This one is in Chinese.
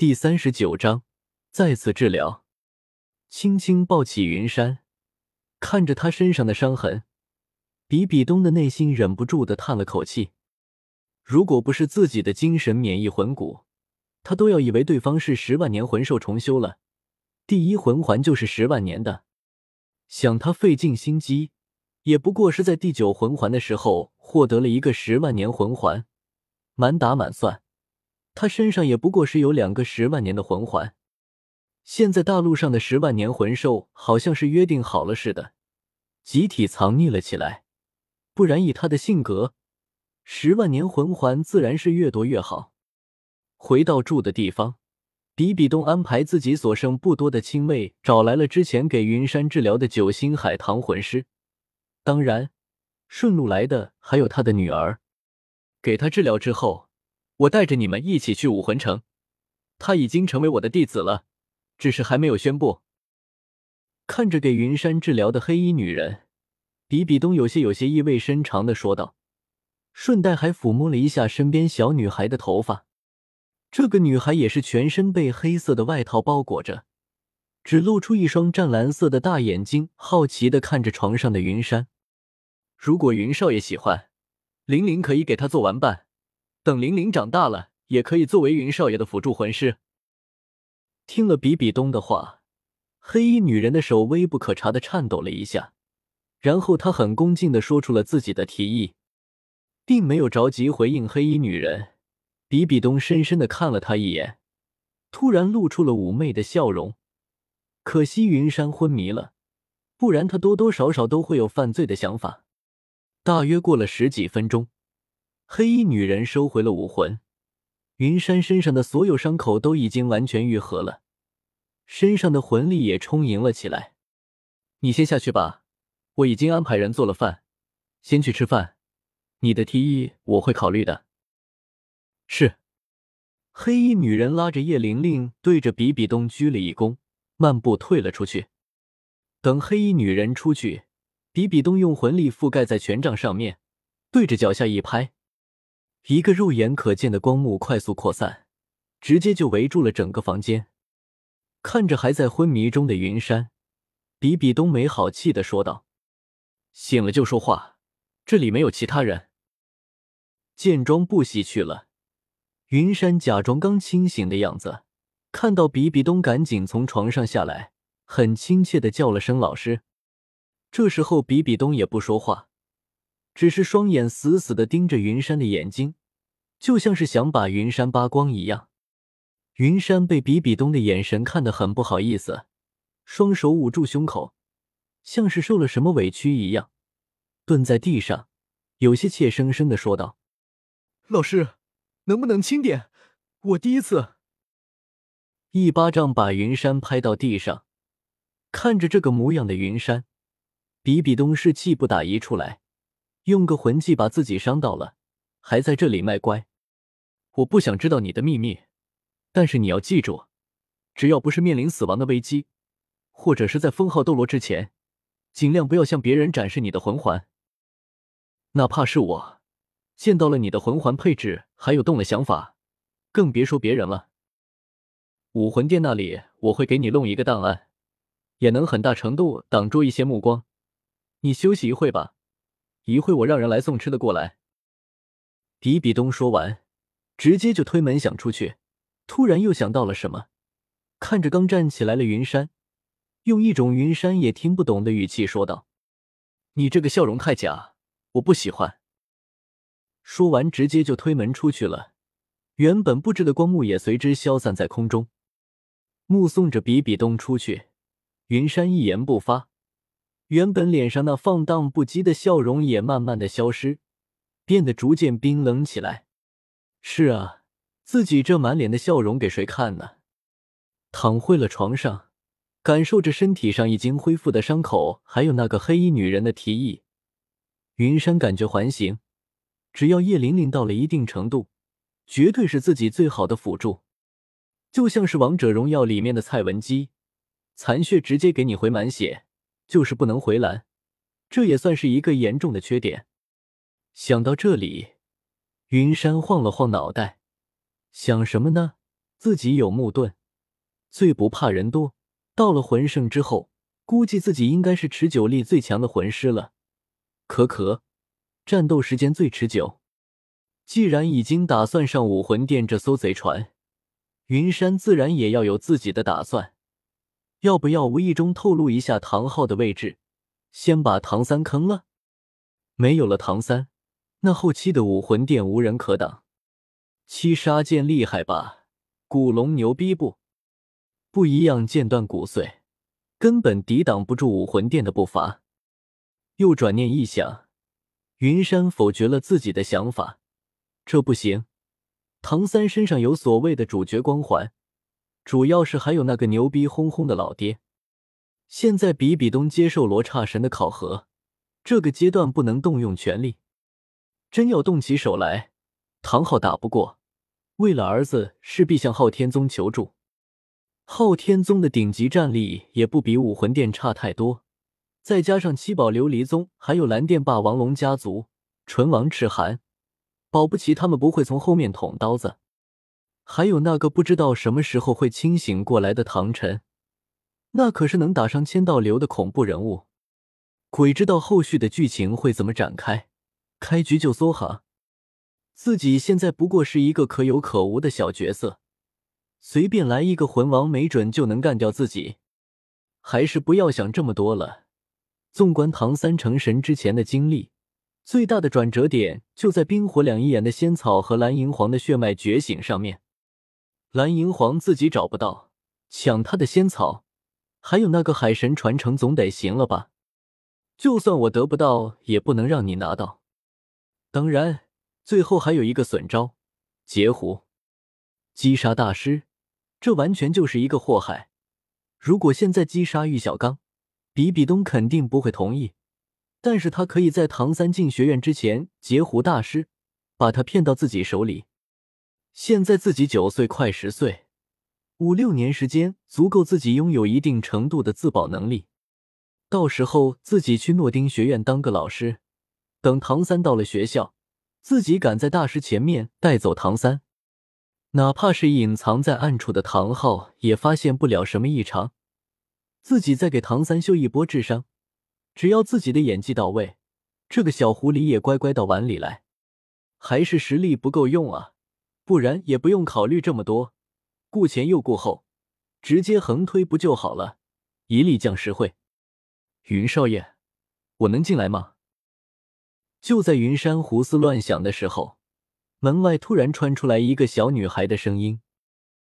第三十九章再次治疗。轻轻抱起云山，看着他身上的伤痕，比比东的内心忍不住的叹了口气。如果不是自己的精神免疫魂骨，他都要以为对方是十万年魂兽重修了。第一魂环就是十万年的，想他费尽心机，也不过是在第九魂环的时候获得了一个十万年魂环。满打满算，他身上也不过是有两个十万年的魂环。现在大陆上的十万年魂兽好像是约定好了似的，集体藏匿了起来。不然以他的性格，十万年魂环自然是越多越好。回到住的地方，比比东安排自己所剩不多的亲卫找来了之前给云山治疗的九星海棠魂师，当然，顺路来的还有他的女儿。给他治疗之后，我带着你们一起去武魂城。他已经成为我的弟子了，只是还没有宣布。看着给云山治疗的黑衣女人，比比东有些有些意味深长的说道，顺带还抚摸了一下身边小女孩的头发。这个女孩也是全身被黑色的外套包裹着，只露出一双湛蓝色的大眼睛，好奇的看着床上的云山。如果云少爷喜欢。玲玲可以给他做玩伴，等玲玲长大了，也可以作为云少爷的辅助魂师。听了比比东的话，黑衣女人的手微不可察的颤抖了一下，然后她很恭敬的说出了自己的提议，并没有着急回应黑衣女人。比比东深深的看了她一眼，突然露出了妩媚的笑容。可惜云山昏迷了，不然他多多少少都会有犯罪的想法。大约过了十几分钟，黑衣女人收回了武魂，云山身上的所有伤口都已经完全愈合了，身上的魂力也充盈了起来。你先下去吧，我已经安排人做了饭，先去吃饭。你的提议我会考虑的。是。黑衣女人拉着叶玲玲，对着比比东鞠了一躬，漫步退了出去。等黑衣女人出去。比比东用魂力覆盖在权杖上面，对着脚下一拍，一个肉眼可见的光幕快速扩散，直接就围住了整个房间。看着还在昏迷中的云山，比比东没好气的说道：“醒了就说话，这里没有其他人。”见装不喜去了，云山假装刚清醒的样子，看到比比东赶紧从床上下来，很亲切的叫了声“老师”。这时候，比比东也不说话，只是双眼死死的盯着云山的眼睛，就像是想把云山扒光一样。云山被比比东的眼神看得很不好意思，双手捂住胸口，像是受了什么委屈一样，蹲在地上，有些怯生生的说道：“老师，能不能轻点？我第一次。”一巴掌把云山拍到地上，看着这个模样的云山。比比东是气不打一处来，用个魂技把自己伤到了，还在这里卖乖。我不想知道你的秘密，但是你要记住，只要不是面临死亡的危机，或者是在封号斗罗之前，尽量不要向别人展示你的魂环。哪怕是我见到了你的魂环配置，还有动了想法，更别说别人了。武魂殿那里我会给你弄一个档案，也能很大程度挡住一些目光。你休息一会吧，一会我让人来送吃的过来。比比东说完，直接就推门想出去，突然又想到了什么，看着刚站起来的云山，用一种云山也听不懂的语气说道：“你这个笑容太假，我不喜欢。”说完，直接就推门出去了。原本布置的光幕也随之消散在空中。目送着比比东出去，云山一言不发。原本脸上那放荡不羁的笑容也慢慢的消失，变得逐渐冰冷起来。是啊，自己这满脸的笑容给谁看呢？躺回了床上，感受着身体上已经恢复的伤口，还有那个黑衣女人的提议，云山感觉还行。只要叶玲玲到了一定程度，绝对是自己最好的辅助。就像是王者荣耀里面的蔡文姬，残血直接给你回满血。就是不能回蓝，这也算是一个严重的缺点。想到这里，云山晃了晃脑袋，想什么呢？自己有木盾，最不怕人多。到了魂圣之后，估计自己应该是持久力最强的魂师了。可可，战斗时间最持久。既然已经打算上武魂殿这艘贼船，云山自然也要有自己的打算。要不要无意中透露一下唐昊的位置，先把唐三坑了？没有了唐三，那后期的武魂殿无人可挡。七杀剑厉害吧？古龙牛逼不？不一样，剑断骨碎，根本抵挡不住武魂殿的步伐。又转念一想，云山否决了自己的想法。这不行，唐三身上有所谓的主角光环，主要是还有那个牛逼哄哄的老爹。现在比比东接受罗刹神的考核，这个阶段不能动用全力。真要动起手来，唐昊打不过。为了儿子，势必向昊天宗求助。昊天宗的顶级战力也不比武魂殿差太多，再加上七宝琉璃宗，还有蓝电霸王龙家族、纯王赤寒，保不齐他们不会从后面捅刀子。还有那个不知道什么时候会清醒过来的唐晨，那可是能打上千道流的恐怖人物。鬼知道后续的剧情会怎么展开，开局就梭哈。自己现在不过是一个可有可无的小角色，随便来一个魂王，没准就能干掉自己。还是不要想这么多了。纵观唐三成神之前的经历，最大的转折点就在冰火两仪眼的仙草和蓝银皇的血脉觉醒上面。蓝银皇自己找不到，抢他的仙草，还有那个海神传承，总得行了吧？就算我得不到，也不能让你拿到。当然。最后还有一个损招，截胡击杀大师，这完全就是一个祸害。如果现在击杀玉小刚，比比东肯定不会同意。但是他可以在唐三进学院之前截胡大师，把他骗到自己手里。现在自己九岁快十岁，五六年时间足够自己拥有一定程度的自保能力。到时候自己去诺丁学院当个老师，等唐三到了学校。自己赶在大师前面带走唐三，哪怕是隐藏在暗处的唐昊也发现不了什么异常。自己再给唐三秀一波智商，只要自己的演技到位，这个小狐狸也乖乖到碗里来。还是实力不够用啊，不然也不用考虑这么多，顾前又顾后，直接横推不就好了？一力降十会。云少爷，我能进来吗？就在云山胡思乱想的时候，门外突然传出来一个小女孩的声音。